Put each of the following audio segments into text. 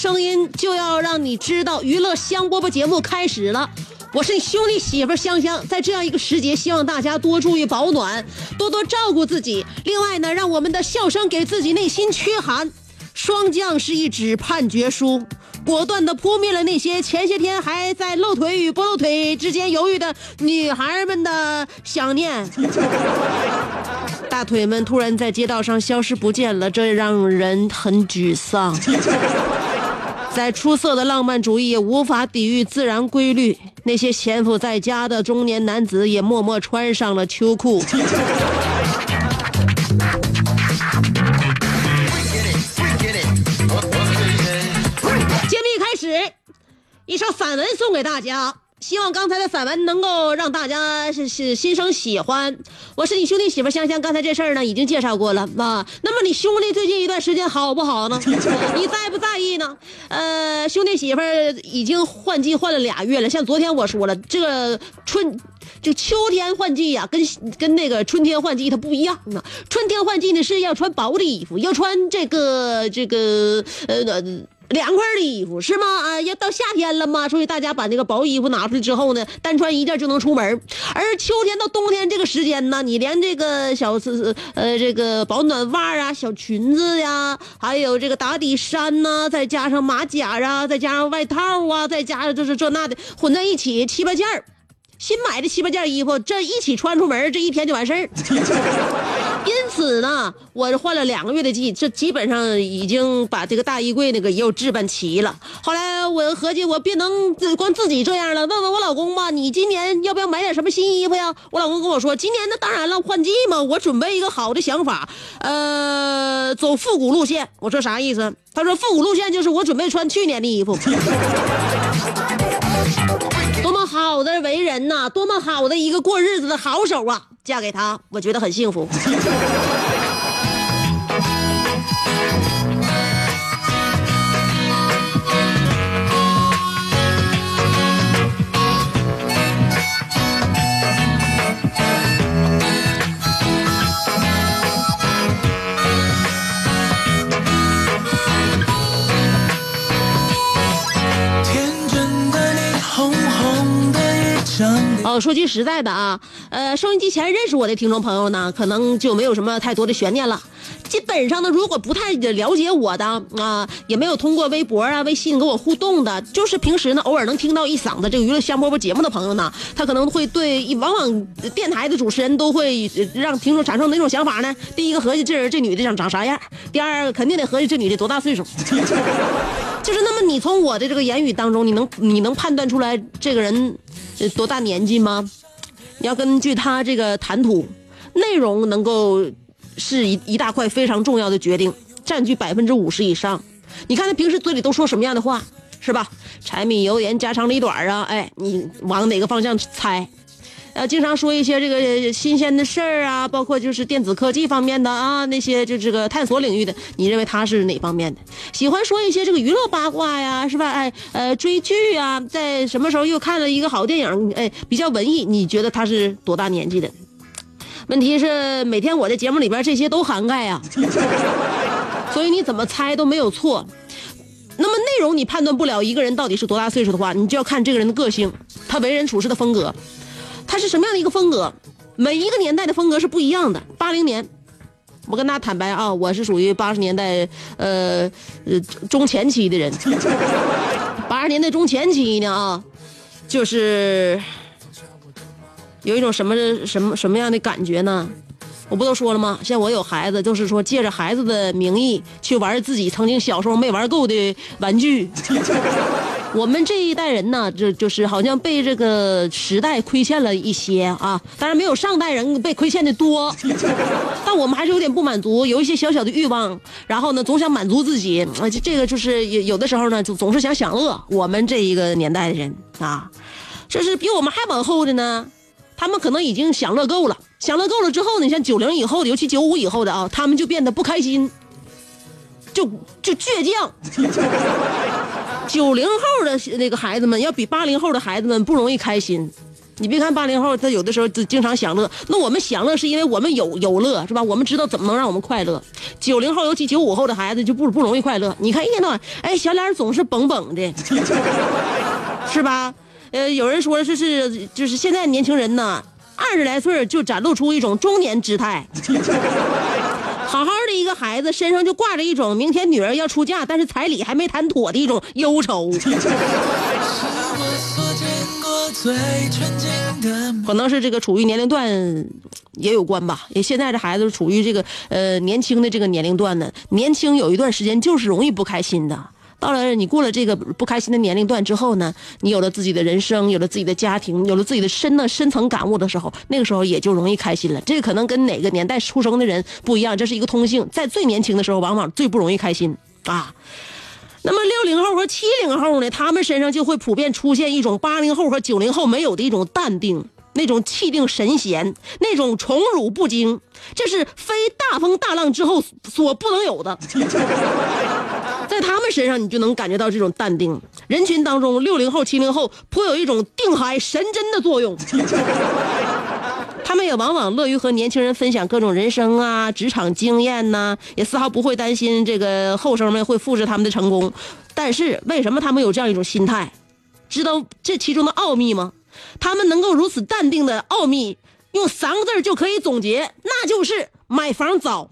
声音，就要让你知道娱乐香饽饽节目开始了。我是你兄弟媳妇香香，在这样一个时节，希望大家多注意保暖，多多照顾自己。另外呢，让我们的笑声给自己内心驱寒。霜降是一纸判决书，果断地扑灭了那些前些天还在露腿与不露腿之间犹豫的女孩们的想念。大腿们突然在街道上消失不见了，这让人很沮丧。再出色的浪漫主义也无法抵御自然规律，那些潜伏在家的中年男子也默默穿上了秋裤。Oh, 目一开始，一首散文送给大家。希望刚才的散文能够让大家是是心生喜欢。我是你兄弟媳妇香香，刚才这事儿呢已经介绍过了啊。那么你兄弟最近一段时间好不好呢？你在不在意呢？呃，兄弟媳妇已经换季换了俩月了，像昨天我说了，这个春。就秋天换季呀、跟跟那个春天换季它不一样呢。春天换季呢是要穿薄的衣服，要穿这个这个呃呃凉快的衣服是吗？啊，要到夏天了嘛，所以大家把那个薄衣服拿出来之后呢，单穿一件就能出门。而秋天到冬天这个时间呢，你连这个小呃这个保暖袜啊、小裙子呀，还有这个打底衫呐、再加上马甲啊，再加上外套啊，再加上就是这那的混在一起七八件儿。新买的七八件衣服，这一起穿出门，这一天就完事儿。因此呢，我换了两个月的季，这基本上已经把这个大衣柜那个也有置办齐了。后来我合计，我别能自光自己这样了，问问我老公吧，你今年要不要买点什么新衣服呀？我老公跟我说，今年那当然了，换季嘛，我准备一个好的想法，呃，走复古路线。我说啥意思？他说复古路线就是我准备穿去年的衣服。好的为人呐、多么好的一个过日子的好手啊！嫁给他，我觉得很幸福。哦，说句实在的啊，呃，收音机前认识我的听众朋友呢，可能就没有什么太多的悬念了。基本上呢，如果不太了解我的啊，也没有通过微博啊、微信跟我互动的，就是平时呢偶尔能听到一嗓子这个娱乐香饽饽节目的朋友呢，他可能会对，往往电台的主持人都会让听众产生哪种想法呢？第一个合计这人这女的长长啥样，第二个肯定得合计这女的多大岁数。就是那么，你从我的这个言语当中，你能你能判断出来这个人多大年纪吗？你要根据他这个谈吐内容，能够是一一大块非常重要的决定，占据百分之五十以上。你看他平时嘴里都说什么样的话，是吧？柴米油盐家长里短啊，哎，你往哪个方向猜？呃，经常说一些这个新鲜的事儿啊，包括就是电子科技方面的啊，那些就这个探索领域的，你认为他是哪方面的？喜欢说一些这个娱乐八卦呀，是吧？哎，呃，追剧啊，在什么时候又看了一个好电影，哎，比较文艺，你觉得他是多大年纪的？问题是每天我的节目里边这些都涵盖呀、所以你怎么猜都没有错。那么内容你判断不了一个人到底是多大岁数的话，你就要看这个人的个性，他为人处事的风格，他是什么样的一个风格？每一个年代的风格是不一样的。八零年，我跟大家坦白啊，我是属于八十年代呃呃中前期的人。八十年代中前期呢啊，就是有一种什么什么什么样的感觉呢？我不都说了吗？现在我有孩子，就是说借着孩子的名义去玩自己曾经小时候没玩够的玩具。我们这一代人呢，就就是好像被这个时代亏欠了一些啊，当然没有上代人被亏欠的多，但我们还是有点不满足，有一些小小的欲望，然后呢，总想满足自己，啊，这个就是有有的时候呢，就总是想享乐。我们这一个年代的人啊，这是比我们还往后的呢，他们可能已经享乐够了，享乐够了之后呢，像九零以后的，尤其九五以后的啊，他们就变得不开心，就就倔强。九零后的那个孩子们要比八零后的孩子们不容易开心。你别看八零后，他有的时候就经常享乐，那我们享乐是因为我们有有乐，是吧？我们知道怎么能让我们快乐。九零后，尤其九五后的孩子就不不容易快乐。你看一天到晚，哎，小脸总是绷绷的，是吧？呃，有人说是是就是现在年轻人呢，二十来岁就展露出一种中年姿态。好好的一个孩子身上就挂着一种明天女儿要出嫁，但是彩礼还没谈妥的一种忧愁。可能是这个处于年龄段也有关吧。也现在这孩子处于这个呃年轻的这个年龄段呢，年轻有一段时间就是容易不开心的。到了你过了这个不开心的年龄段之后呢，你有了自己的人生，有了自己的家庭，有了自己的深的深层感悟的时候，那个时候也就容易开心了。这个可能跟哪个年代出生的人不一样，这是一个通性。在最年轻的时候，往往最不容易开心啊。那么六零后和七零后呢，他们身上就会普遍出现一种八零后和九零后没有的一种淡定，那种气定神闲，那种宠辱不惊，这是非大风大浪之后所不能有的。在他们身上，你就能感觉到这种淡定。人群当中，六零后、七零后颇有一种定海神针的作用。他们也往往乐于和年轻人分享各种人生啊、职场经验呐，也丝毫不会担心这个后生们会复制他们的成功。但是，为什么他们有这样一种心态？知道这其中的奥秘吗？他们能够如此淡定的奥秘，用三个字就可以总结，那就是买房早。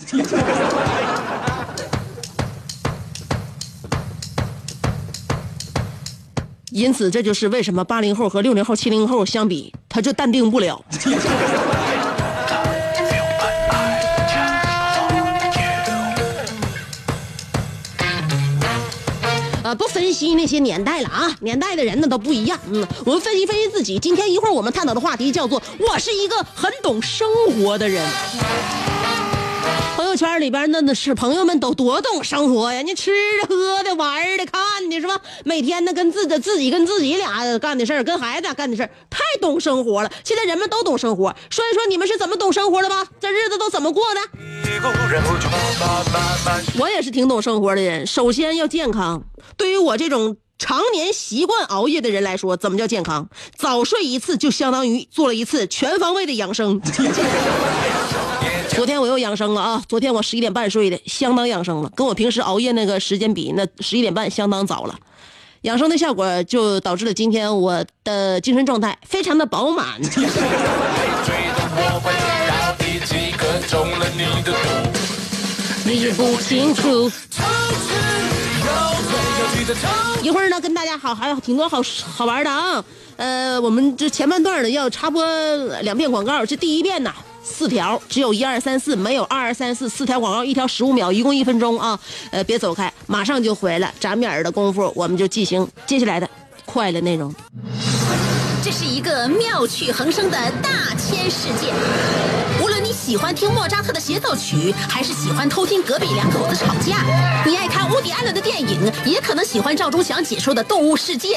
因此，这就是为什么八零后和六零后、七零后相比，他就淡定不了。啊，不分析那些年代了啊，年代的人呢都不一样。嗯，我们分析分析自己。今天一会儿我们探讨的话题叫做“我是一个很懂生活的人”。朋友圈里边那那是朋友们都多懂生活呀！你吃的、喝的、玩的、看的，是吧？每天呢跟自己自己跟自己俩干的事儿，跟孩子俩干的事儿，太懂生活了。现在人们都懂生活，说一说你们是怎么懂生活的吧？这日子都怎么过的？我也是挺懂生活的人。首先要健康，对于我这种常年习惯熬夜的人来说，怎么叫健康？早睡一次就相当于做了一次全方位的养生。昨天我又养生了啊！昨天我十一点半睡的，相当养生了，跟我平时熬夜那个时间比，那十一点半相当早了。养生的效果就导致了今天我的精神状态非常的饱满。你不清楚。一会儿呢，跟大家好，还有挺多好好玩的啊。呃，我们这前半段呢要插播两遍广告，这第一遍呢。四条，只有一二三四，没有二二三四，四条广告，一条十五秒，一共一分钟啊！呃，别走开，马上就回来，眨眼儿的功夫，我们就进行接下来的快乐内容。这是一个妙趣横生的大千世界，无论你喜欢听莫扎特的协奏曲，还是喜欢偷听隔壁两口子吵架，你爱看乌迪安伦的电影，也可能喜欢赵忠祥解说的《动物世界》。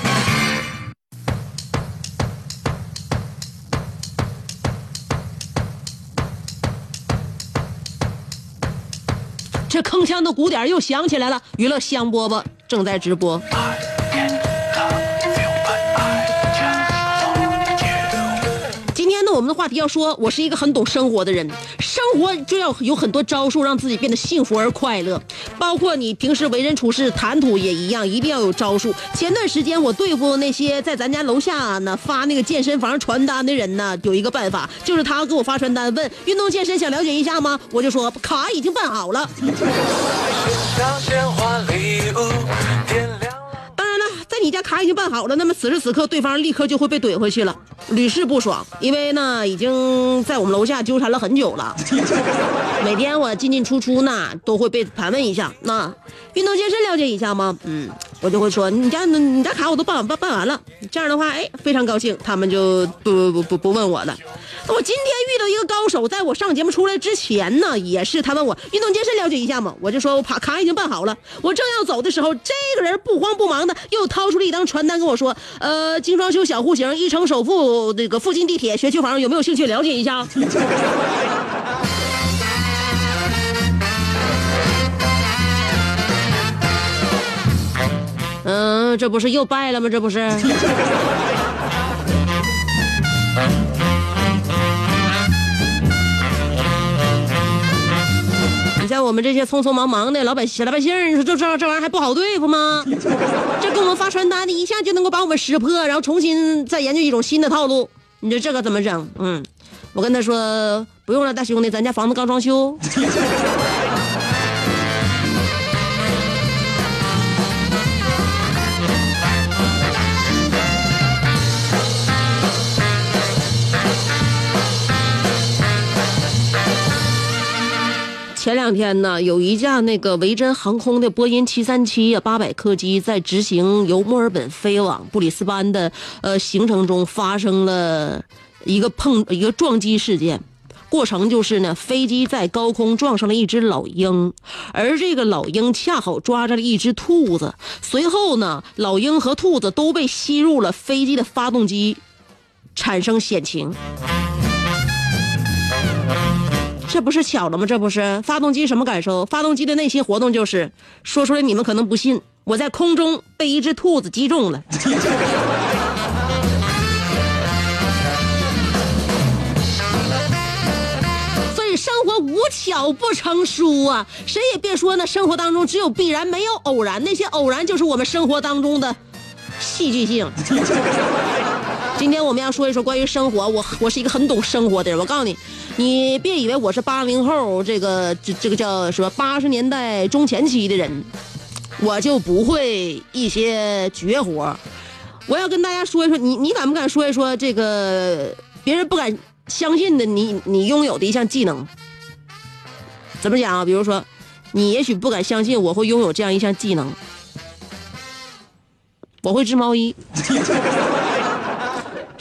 铿锵的鼓点又响起来了。娱乐香饽饽正在直播。我们的话题要说，我是一个很懂生活的人，生活就要有很多招数，让自己变得幸福而快乐。包括你平时为人处事、谈吐也一样，一定要有招数。前段时间我对付那些在咱家楼下呢发那个健身房传单的人呢，有一个办法，就是他给我发传单问运动健身想了解一下吗？我就说卡已经办好了。家卡已经办好了，那么此时此刻对方立刻就会被怼回去了，屡试不爽。因为呢，已经在我们楼下纠缠了很久了，每天我进进出出呢，都会被盘问一下。那运动健身了解一下吗？嗯，我就会说你家你家卡我都办完办办完了。这样的话，哎，非常高兴，他们就不不不不不问我了。我今天遇到一个高手，在我上节目出来之前呢，也是他问我运动健身了解一下吗？我就说我卡卡已经办好了。我正要走的时候，这个人不慌不忙的又掏出了一张传单跟我说：“呃，精装修小户型，一城首付，那个附近地铁学区房，有没有兴趣了解一下？”嗯，这不是又败了吗？这不是。你像我们这些匆匆忙忙的老百小老百姓，你说这这这玩意儿还不好对付吗？这给我们发传单的，一下就能够把我们识破，然后重新再研究一种新的套路。你说这个怎么整？嗯，我跟他说不用了，大兄弟，咱家房子刚装修。前两天呢，有一架那个维珍航空的波音七三七呀八百客机在执行由墨尔本飞往布里斯班的呃行程中发生了一个碰一个撞击事件。过程就是呢，飞机在高空撞上了一只老鹰，而这个老鹰恰好抓着了一只兔子。随后呢，老鹰和兔子都被吸入了飞机的发动机，产生险情。这不是巧了吗？这不是发动机什么感受？发动机的内心活动就是，说出来你们可能不信，我在空中被一只兔子击中了。所以生活无巧不成书啊！谁也别说那，生活当中只有必然，没有偶然，那些偶然就是我们生活当中的戏剧性。今天我们要说一说关于生活，我我是一个很懂生活的人。我告诉你，你别以为我是八零后，这个这这个叫什么八十年代中前期的人，我就不会一些绝活。我要跟大家说一说，你你敢不敢说一说这个别人不敢相信的你你拥有的一项技能？怎么讲啊？比如说，你也许不敢相信我会拥有这样一项技能，我会织毛衣。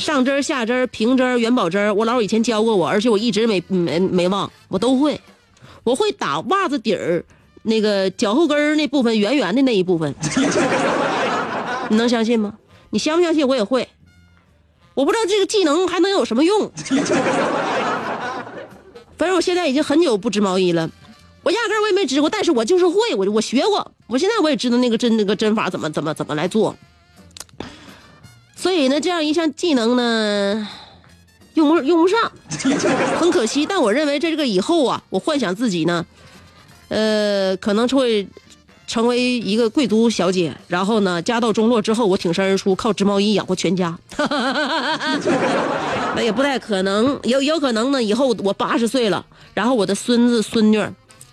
上针儿、下针儿、平针儿、元宝针儿，我姥以前教过我，而且我一直没没没忘，我都会。我会打袜子底儿那个脚后跟儿那部分圆圆的那一部分，你能相信吗？你相不相信？我也会。我不知道这个技能还能有什么用。反正我现在已经很久不织毛衣了，我压根儿我也没织过，但是我就是会，我我学过，我现在我也知道那个针那个针法怎么怎么怎么来做。所以呢，这样一项技能呢，用不用不上，很可惜。但我认为在这个以后啊，我幻想自己呢，呃，可能会成为一个贵族小姐，然后呢，家道中落之后，我挺身而出，靠织毛衣养活全家。那也不太可能，有有可能呢，以后我八十岁了，然后我的孙子孙女，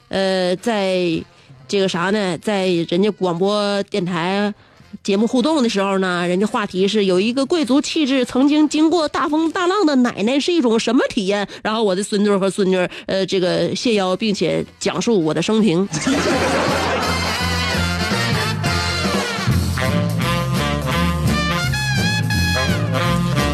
呃，在这个啥呢，在人家广播电台。节目互动的时候呢，人家话题是有一个贵族气质，曾经经过大风大浪的奶奶是一种什么体验？然后我的孙女和孙女，呃，这个谢邀，并且讲述我的生平。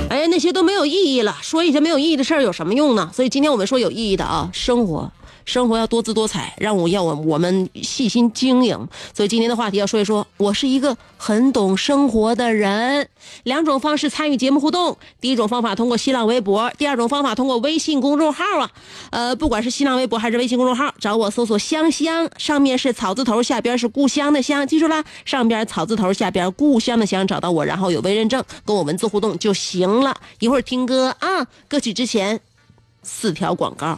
哎呀，那些都没有意义了，说一些没有意义的事儿有什么用呢？所以今天我们说有意义的啊，生活生活要多姿多彩，让我要我我们细心经营。所以今天的话题要说一说，我是一个很懂生活的人。两种方式参与节目互动，第一种方法通过新浪微博，第二种方法通过微信公众号啊。呃，不管是新浪微博还是微信公众号，找我搜索“香香”，上面是草字头，下边是故乡的乡，记住了，上边草字头，下边故乡的乡，找到我，然后有微认证，跟我文字互动就行了。一会儿听歌啊，歌曲之前四条广告。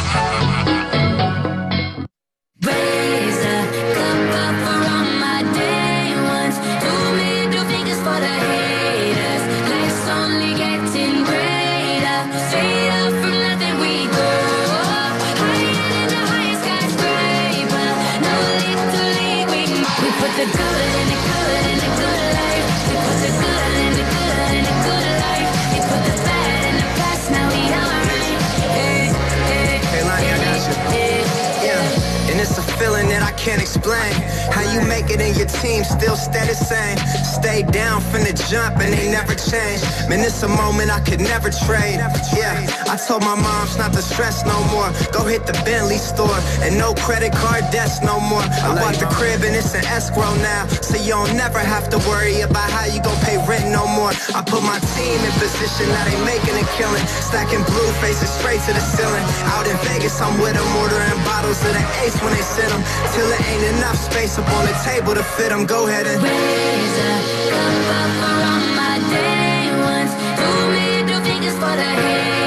Feeling that I can't explain. How you make it in your team still stay the same. Stay down from the jump and they never change. Man, it's a moment I could never trade. Yeah, I told my moms not to stress no more. Go hit the Bentley store and no credit card debts no more. I bought the crib and it's an escrow now. So you don't never have to worry about how you gon' pay rent no more. I put my team in position, now they making a killing. Stacking blue faces straight to the ceiling. Out in Vegas, I'm with them, ordering bottles of the ace when they send them. Till there ain't enough space up on the table to fit them. Go ahead and Raise up for all my day ones. Two middle fingers for the haters.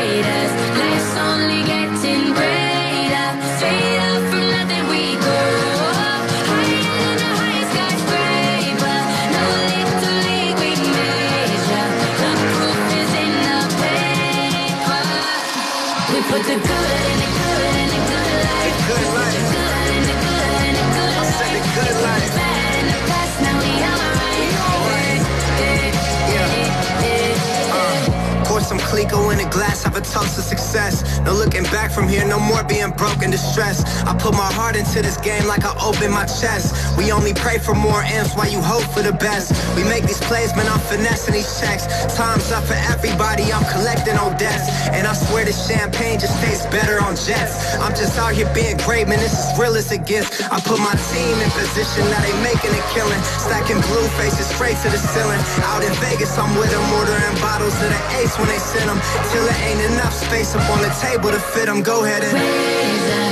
Clico in a glass, have a toast to success. No looking back from here, no more being broken, distressed. I put my heart into this game like I open my chest. We only pray for more M's while you hope for the best. We make these plays, man, I'm finessing these checks. Time's up for everybody, I'm collecting on debts. And I swear this champagne just tastes better on jets. I'm just out here being great, man, this is real as it gets. I put my team in position, now they making a killing. Stacking blue faces straight to the ceiling. Out in Vegas, I'm with them, ordering bottles of the ace when they send them. Till there ain't enough space up on the table to fit them. Go ahead and. Raise a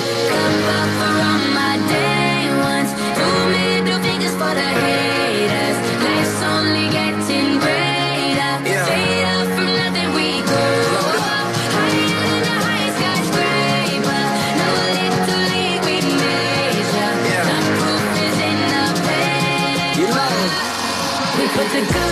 cup for all my day ones. Two middle fingers for the haters. Life's only getting greater. Yeah. Straight up from nothing we go up. Higher than the highest skyscraper. No little league we measure. Yeah. The proof is in the paper. You know, We put the good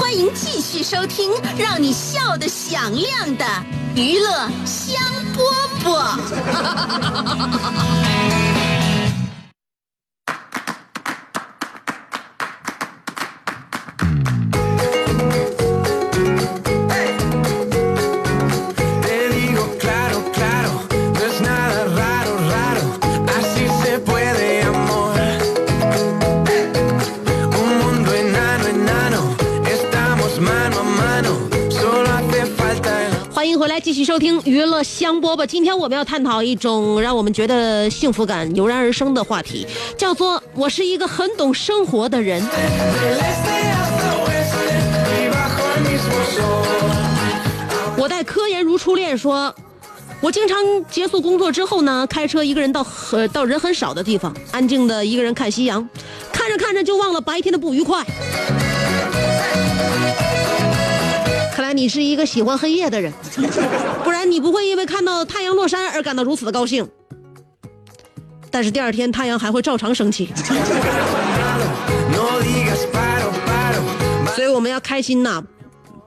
欢迎继续收听让你笑得响亮的娱乐香饽饽。回来，继续收听娱乐香饽饽。今天我们要探讨一种让我们觉得幸福感油然而生的话题，叫做“我是一个很懂生活的人”。我待科研如初恋说，我经常结束工作之后呢，开车一个人到呃到人很少的地方，安静的一个人看夕阳，看着看着就忘了白天的不愉快。你是一个喜欢黑夜的人，不然你不会因为看到太阳落山而感到如此的高兴。但是第二天太阳还会照常升起，所以我们要开心呐，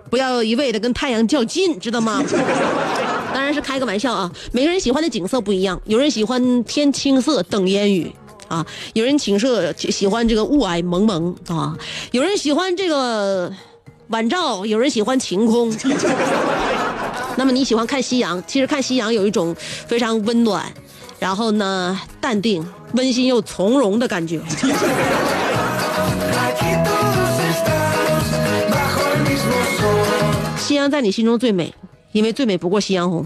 不要一味的跟太阳较劲，知道吗？当然是开个玩笑啊，每个人喜欢的景色不一样，有人喜欢天青色等烟雨。啊，有人景色喜欢这个雾霭蒙蒙啊，有人喜欢这个晚照，有人喜欢晴空。那么你喜欢看夕阳？其实看夕阳有一种非常温暖，然后呢淡定、温馨又从容的感觉。夕阳在你心中最美，因为最美不过夕阳红。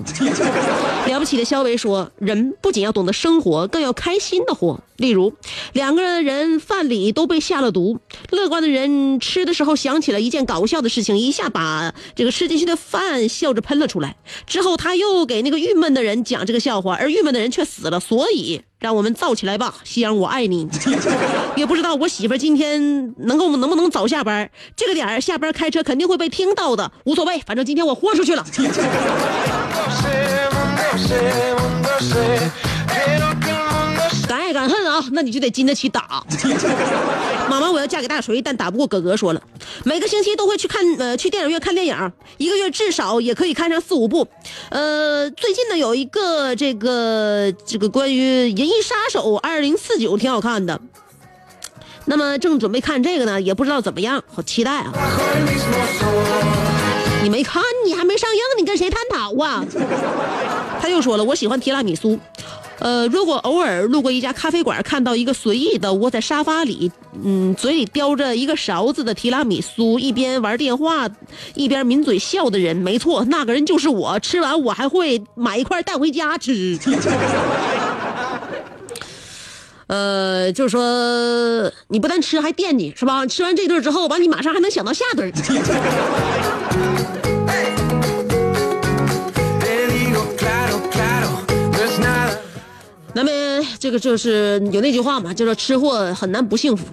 了不起的肖维说：“人不仅要懂得生活，更要开心的活。例如，两个人饭里都被下了毒，乐观的人吃的时候想起了一件搞笑的事情，一下把这个吃进去的饭笑着喷了出来。之后他又给那个郁闷的人讲这个笑话，而郁闷的人却死了。所以，让我们燥起来吧，夕阳，我爱你。也不知道我媳妇今天能够能不能早下班，这个点儿下班开车肯定会被听到的，无所谓，反正今天我豁出去了。”敢爱敢恨啊，那你就得经得起打。妈妈，我要嫁给大锤，但打不过哥哥。说了，每个星期都会去看呃去电影院看电影，一个月至少也可以看上四五部。呃，最近呢有一个这个这个关于《银翼杀手二零四九》挺好看的。那么正准备看这个呢，也不知道怎么样，好期待啊！你没看，你还没上映，你跟谁探讨啊？他又说了，我喜欢提拉米苏。呃，如果偶尔路过一家咖啡馆，看到一个随意的窝在沙发里，嗯，嘴里叼着一个勺子的提拉米苏，一边玩电话，一边抿嘴笑的人，没错，那个人就是我。吃完我还会买一块带回家吃。呃，就是说你不但吃还惦记是吧？吃完这顿之后，完你马上还能想到下顿。那么这个就是有那句话嘛，叫做吃货很难不幸福。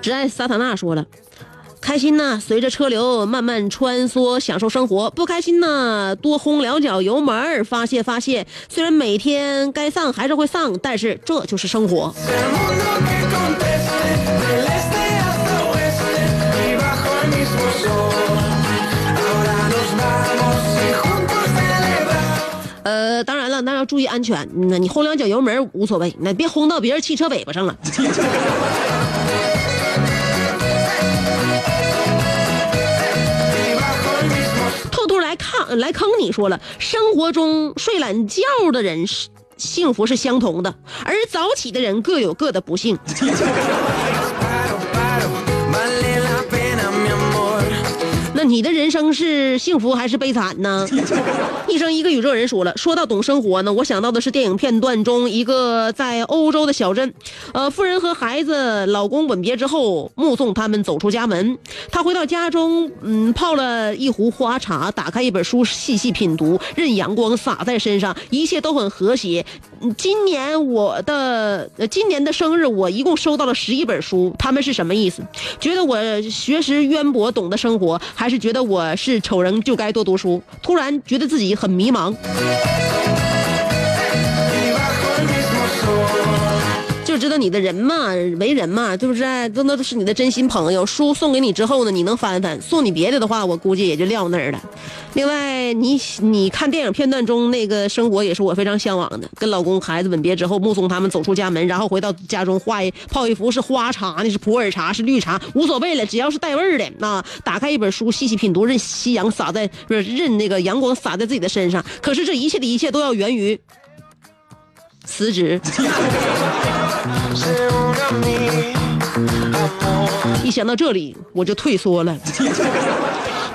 只爱萨塔纳说了。开心呢，随着车流慢慢穿梭，享受生活；不开心呢，多轰两脚油门，发泄发泄。虽然每天该丧还是会丧，但是这就是生活。呃，当然了，那要注意安全。那你轰两脚油门无所谓，那别轰到别人汽车尾巴上了。兔兔来看来坑你说了，生活中睡懒觉的人是幸福是相同的，而早起的人各有各的不幸。你的人生是幸福还是悲惨呢？一生一个宇宙人说了，说到懂生活呢，我想到的是电影片段中一个在欧洲的小镇，呃，夫人和孩子、老公吻别之后，目送他们走出家门。她回到家中，嗯，泡了一壶花茶，打开一本书，细细品读，任阳光洒在身上，一切都很和谐。嗯今年我的呃今年的生日，我一共收到了十一本书，他们是什么意思？觉得我学识渊博，懂得生活，还是觉得我是丑人就该多读书？突然觉得自己很迷茫。知道你的人嘛，为人嘛，对不对？都那都是你的真心朋友。书送给你之后呢，你能翻翻；送你别的的话，我估计也就撂那儿了。另外，你你看电影片段中那个生活，也是我非常向往的。跟老公、孩子吻别之后，目送他们走出家门，然后回到家中画一泡一幅是花茶，那是普洱茶，是绿茶，无所谓了，只要是带味儿的。那打开一本书，细细品读，任夕阳洒在不是任那个阳光洒在自己的身上。可是这一切的一切都要源于辞职。一想到这里，我就退缩了。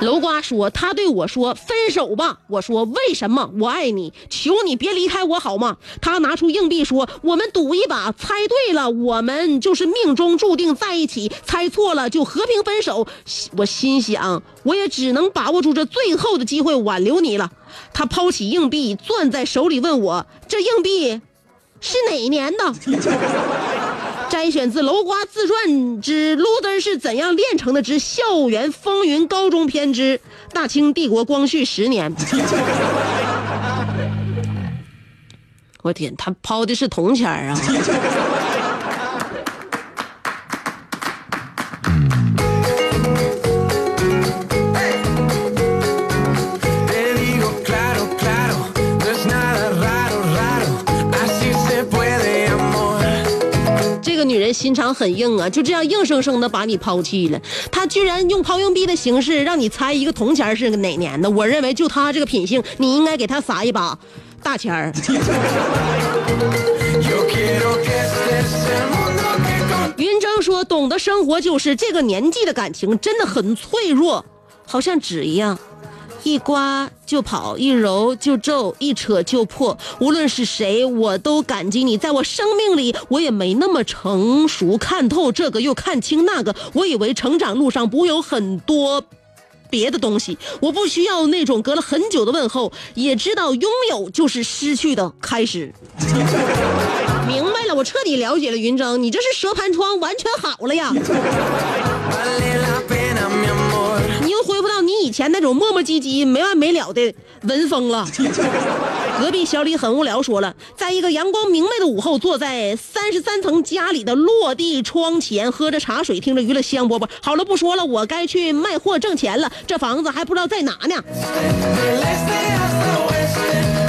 楼瓜说：“他对我说分手吧。”我说：“为什么？我爱你，求你别离开我好吗？”他拿出硬币说：“我们赌一把，猜对了，我们就是命中注定在一起；猜错了，就和平分手。”我心想，我也只能把握住这最后的机会挽留你了。他抛起硬币，攥在手里，问我：“这硬币是哪年的？” 摘选自楼瓜自传之《loser 是怎样炼成的之校园风云高中篇之大清帝国光绪十年》。我天，他抛的是铜钱儿啊！人心肠很硬啊，就这样硬生生的把你抛弃了。他居然用抛硬币的形式让你猜一个铜钱是个哪年的。我认为就他这个品性，你应该给他撒一把大钱儿。云峥说：“懂得生活就是这个年纪的感情真的很脆弱，好像纸一样，一刮就跑，一揉就皱，一扯就破。无论是谁，我都感激你。在我生命里，我也没那么成熟，看透这个又看清那个。我以为成长路上不会有很多。”别的东西，我不需要那种隔了很久的问候，也知道拥有就是失去的开始。明白了，我彻底了解了云峥，你这是蛇盘疮完全好了呀！你以前那种磨磨唧唧、没完没了的文风了。隔壁小李很无聊说了，在一个阳光明媚的午后，坐在三十三层家里的落地窗前，喝着茶水，听着娱乐香饽饽。好了，不说了，我该去卖货挣钱了。这房子还不知道在哪呢。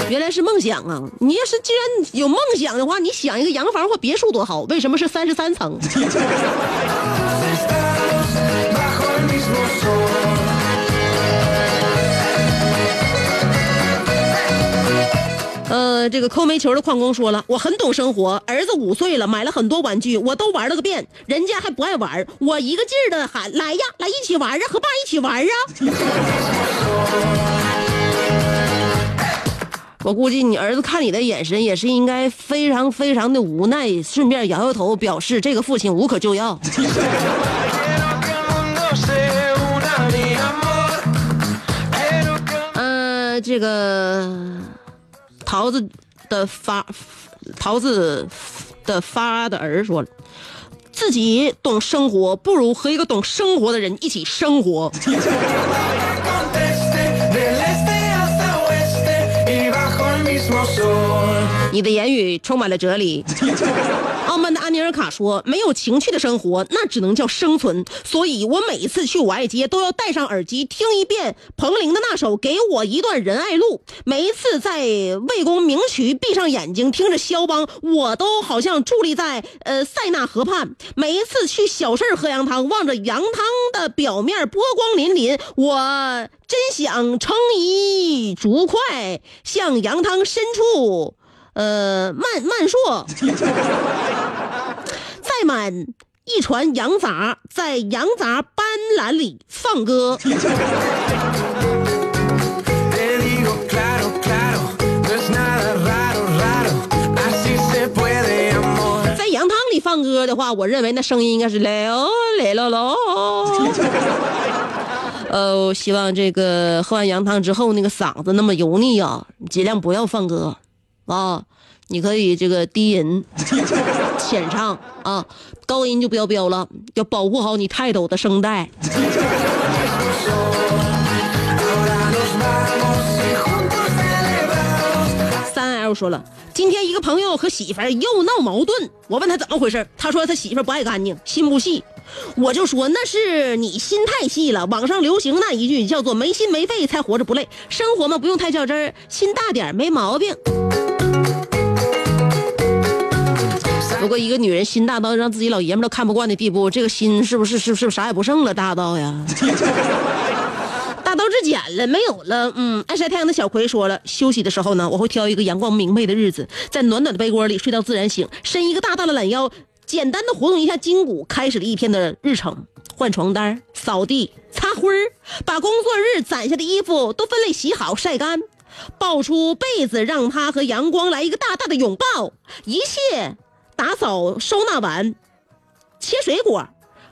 原来是梦想啊！你要是既然有梦想的话，你想一个洋房或别墅多好？为什么是三十三层？呃，这个抠煤球的矿工说了，我很懂生活，儿子五岁了，买了很多玩具，我都玩了个遍，人家还不爱玩，我一个劲儿的喊来呀，来一起玩啊，和爸一起玩啊。我估计你儿子看你的眼神也是应该非常非常的无奈，顺便摇摇头，表示这个父亲无可救药。呃，这个桃子的发桃子的发的儿说了，自己懂生活，不如和一个懂生活的人一起生活。你的言语充满了哲理。傲慢的安尼尔卡说：“没有情趣的生活，那只能叫生存。所以我每一次去五爱街都要戴上耳机听一遍彭羚的那首《给我一段仁爱路》。每一次在魏公明渠闭上眼睛听着肖邦，我都好像伫立在呃塞纳河畔。每一次去小事儿喝羊汤，望着羊汤的表面波光粼粼，我真想撑一竹筷向羊汤深处。”呃，慢慢硕，再满一船羊杂在羊杂斑斓里放歌。在羊汤里放歌的话，我认为那声音应该是来哦来喽喽。呃，我希望这个喝完羊汤之后，那个嗓子那么油腻啊，尽量不要放歌啊。你可以这个低吟、浅唱啊，高音就不要飙了，要保护好你泰斗的声带。三 L 说了，今天一个朋友和媳妇儿又闹矛盾，我问他怎么回事，他说他媳妇儿不爱干净，心不细。我就说那是你心太细了。网上流行那一句叫做“没心没肺才活着不累”，生活嘛不用太较真儿，心大点儿没毛病。不过一个女人心大到让自己老爷们都看不惯的地步，这个心是不是是不是啥也不剩了？大到呀。大刀至简了，没有了。嗯，爱晒太阳的小葵说了，休息的时候呢，我会挑一个阳光明媚的日子，在暖暖的被窝里睡到自然醒，伸一个大大的懒腰，简单的活动一下筋骨，开始了一天的日程。换床单、扫地、擦灰儿，把工作日攒下的衣服都分类洗好晒干，抱出被子，让它和阳光来一个大大的拥抱。一切打扫收纳完，切水果，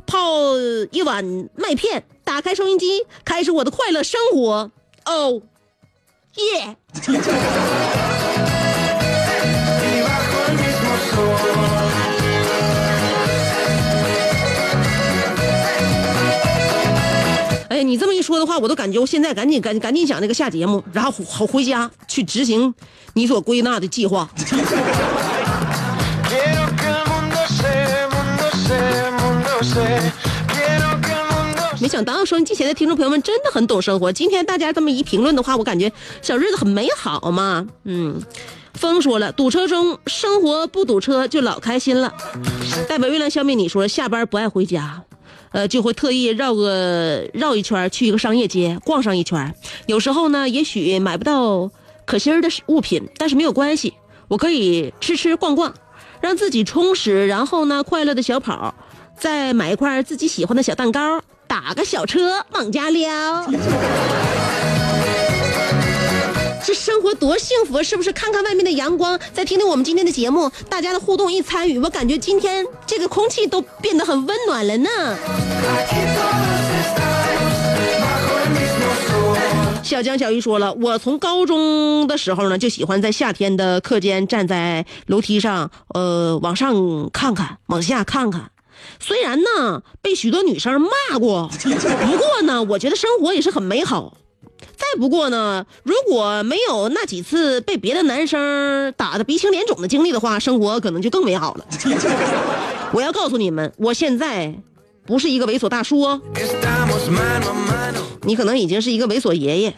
泡一碗麦片，打开收音机，开始我的快乐生活。哦，耶！Y bajo el mismo sol. 哎，你这么一说的话，我都感觉我现在赶紧赶赶紧想那个下节目，然后好回家去执行你所归纳的计划。没想到收音机前的听众朋友们真的很懂生活。今天大家这么一评论的话，我感觉小日子很美好嘛。嗯，风说了，堵车中生活不堵车就老开心了。代表月亮消灭你说下班不爱回家。呃，就会特意绕个绕一圈，去一个商业街逛上一圈。有时候呢，也许买不到可心儿的物品，但是没有关系，我可以吃吃逛逛，让自己充实，然后呢，快乐的小跑，再买一块自己喜欢的小蛋糕，打个小车往家撩。这生活多幸福，是不是？看看外面的阳光，再听听我们今天的节目，大家的互动一参与，我感觉今天这个空气都变得很温暖了呢。小江小鱼说了，我从高中的时候呢，就喜欢在夏天的课间站在楼梯上，呃，往上看看，往下看看。虽然呢被许多女生骂过，不过呢，我觉得生活也是很美好。再不过呢，如果没有那几次被别的男生打的鼻青脸肿的经历的话，生活可能就更美好了。我要告诉你们，我现在不是一个猥琐大叔哦。你可能已经是一个猥琐爷爷。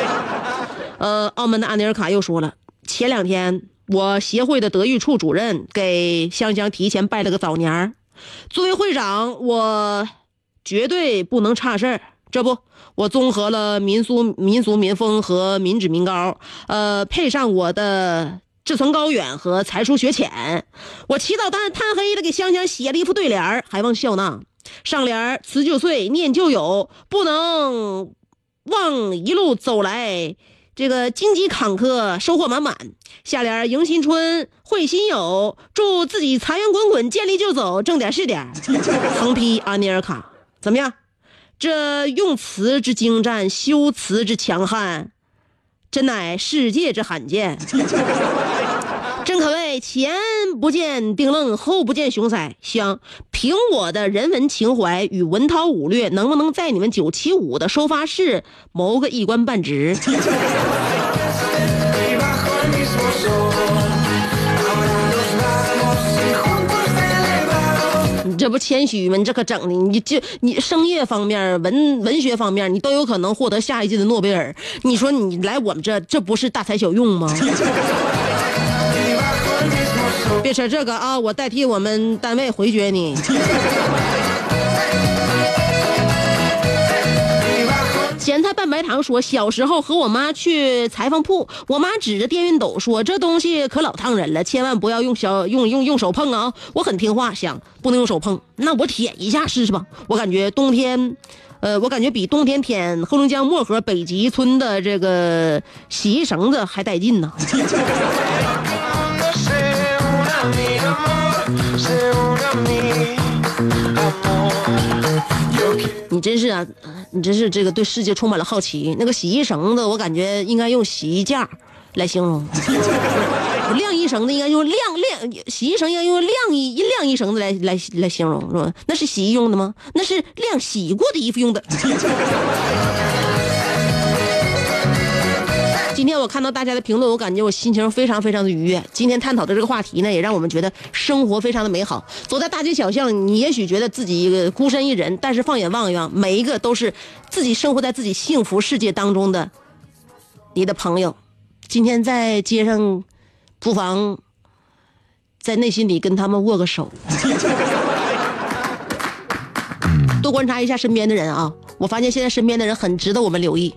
呃，澳门的安尼尔卡又说了，前两天我协会的德育处主任给香香提前拜了个早年儿作为会长，我绝对不能差事儿。这不，我综合了民俗、民俗、民风和民脂民膏，呃，配上我的志存高远和才疏学浅，我起早贪贪黑的给香香写了一副对联儿，还望笑纳。上联辞旧岁，念旧友，不能忘一路走来，这个荆棘坎坷，收获满满。下联迎新春，会新友，祝自己财源滚滚，见利就走，挣点是点。横批阿尼尔卡，怎么样？这用词之精湛，修辞之强悍，真乃世界之罕见。前不见丁愣，后不见熊塞。想凭我的人文情怀与文韬武略，能不能在你们九七五的收发室谋个一官半职 这不谦虚吗？你这可整的，你就你声乐方面、文文学方面，你都有可能获得下一届的诺贝尔。你说你来我们这，这不是大材小用吗？别扯这个啊！我代替我们单位回绝你。咸菜拌白糖说，小时候和我妈去裁缝铺，我妈指着电熨斗说：“这东西可老烫人了，千万不要用小用用用手碰啊！”我很听话，想不能用手碰，那我舔一下试试吧。我感觉冬天，呃，我感觉比冬天舔黑龙江漠河北极村的这个洗衣绳子还带劲呢。你真是啊，你真是这个对世界充满了好奇。那个洗衣绳子，我感觉应该用洗衣架来形容；晾衣绳子应该用晾晾，洗衣绳应该用晾衣晾衣绳子来来来形容，是吧？那是洗衣用的吗？那是晾洗过的衣服用的。今天我看到大家的评论，我感觉我心情非常非常的愉悦。今天探讨的这个话题呢，也让我们觉得生活非常的美好。走在大街小巷，你也许觉得自己一个孤身一人，但是放眼望一望，每一个都是自己生活在自己幸福世界当中的你的朋友。今天在街上，不妨在内心里跟他们握个手，多观察一下身边的人啊！我发现现在身边的人很值得我们留意。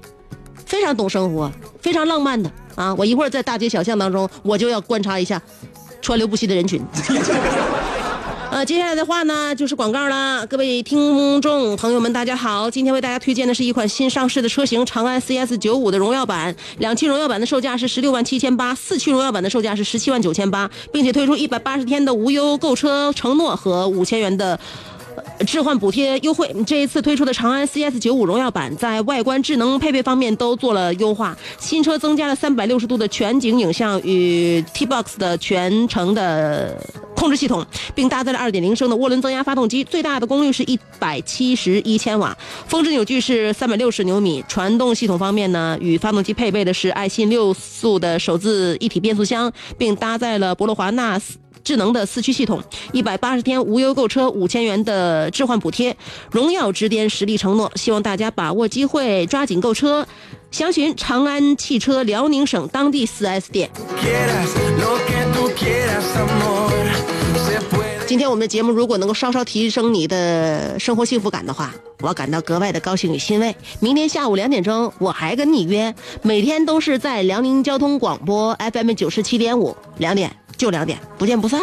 非常懂生活，非常浪漫的啊！我一会儿在大街小巷当中，我就要观察一下川流不息的人群。呃，接下来的话呢，就是广告了。各位听众朋友们，大家好！今天为大家推荐的是一款新上市的车型——长安 CS 九五的荣耀版。两驱荣耀版的售价是十六万七千八，四驱荣耀版的售价是十七万九千八，并且推出一百八十天的无忧购车承诺和五千元的。置换补贴优惠，这一次推出的长安 CS 九五荣耀版在外观、智能配备方面都做了优化。新车增加了三百六十度的全景影像与 T-Box 的全程的控制系统，并搭载了二点零升的涡轮增压发动机，最大的功率是一百七十一千瓦，峰值扭矩是三百六十牛米。传动系统方面呢，与发动机配备的是爱信六速的手自一体变速箱，并搭载了博洛华纳斯。智能的四驱系统，一百八十天无忧购车，五千元的置换补贴，荣耀直颠实力承诺，希望大家把握机会，抓紧购车。详询长安汽车辽宁省当地 4S 店。今天我们的节目如果能够稍稍提升你的生活幸福感的话，我感到格外的高兴与欣慰。明天下午两点钟，我还跟你约，每天都是在辽宁交通广播 FM 九十七点五，两点就两点不见不散。